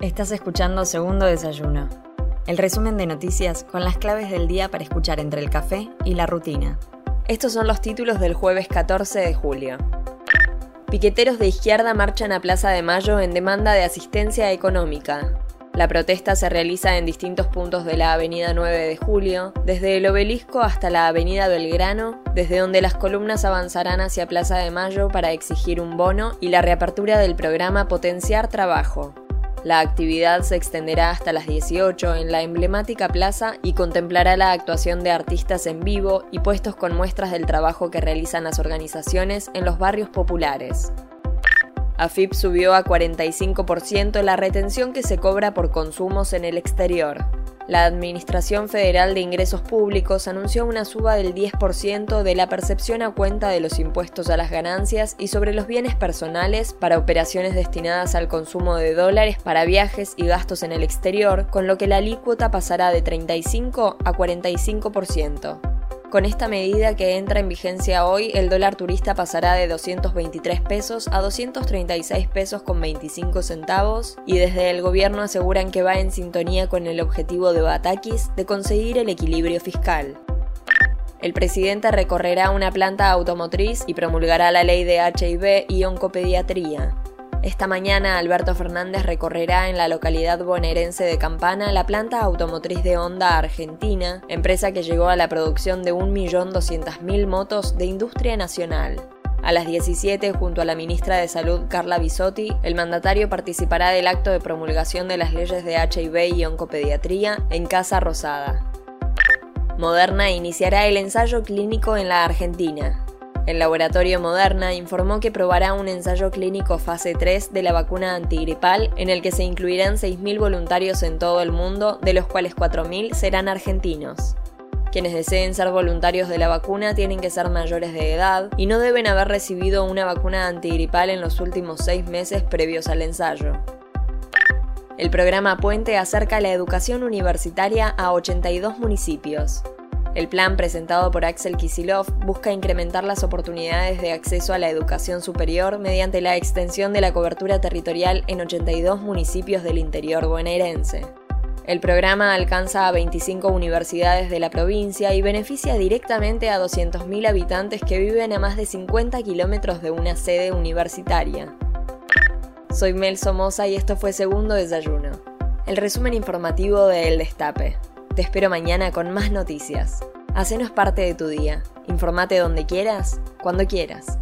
Estás escuchando Segundo Desayuno, el resumen de noticias con las claves del día para escuchar entre el café y la rutina. Estos son los títulos del jueves 14 de julio. Piqueteros de izquierda marchan a Plaza de Mayo en demanda de asistencia económica. La protesta se realiza en distintos puntos de la Avenida 9 de Julio, desde el obelisco hasta la Avenida Belgrano, desde donde las columnas avanzarán hacia Plaza de Mayo para exigir un bono y la reapertura del programa Potenciar Trabajo. La actividad se extenderá hasta las 18 en la emblemática plaza y contemplará la actuación de artistas en vivo y puestos con muestras del trabajo que realizan las organizaciones en los barrios populares. AFIP subió a 45% la retención que se cobra por consumos en el exterior. La Administración Federal de Ingresos Públicos anunció una suba del 10% de la percepción a cuenta de los impuestos a las ganancias y sobre los bienes personales para operaciones destinadas al consumo de dólares para viajes y gastos en el exterior, con lo que la alícuota pasará de 35 a 45%. Con esta medida que entra en vigencia hoy, el dólar turista pasará de 223 pesos a 236 pesos con 25 centavos y desde el gobierno aseguran que va en sintonía con el objetivo de Batakis de conseguir el equilibrio fiscal. El presidente recorrerá una planta automotriz y promulgará la ley de HIV y oncopediatría. Esta mañana Alberto Fernández recorrerá en la localidad bonaerense de Campana la planta automotriz de Honda Argentina, empresa que llegó a la producción de 1.200.000 motos de industria nacional. A las 17, junto a la ministra de Salud Carla Bisotti, el mandatario participará del acto de promulgación de las leyes de HIV y oncopediatría en Casa Rosada. Moderna iniciará el ensayo clínico en la Argentina. El laboratorio Moderna informó que probará un ensayo clínico fase 3 de la vacuna antigripal en el que se incluirán 6.000 voluntarios en todo el mundo, de los cuales 4.000 serán argentinos. Quienes deseen ser voluntarios de la vacuna tienen que ser mayores de edad y no deben haber recibido una vacuna antigripal en los últimos seis meses previos al ensayo. El programa Puente acerca la educación universitaria a 82 municipios. El plan presentado por Axel Kisilov busca incrementar las oportunidades de acceso a la educación superior mediante la extensión de la cobertura territorial en 82 municipios del interior bonaerense. El programa alcanza a 25 universidades de la provincia y beneficia directamente a 200.000 habitantes que viven a más de 50 kilómetros de una sede universitaria. Soy Mel Somoza y esto fue Segundo Desayuno, el resumen informativo de El Destape. Te espero mañana con más noticias. Hacenos parte de tu día. Informate donde quieras, cuando quieras.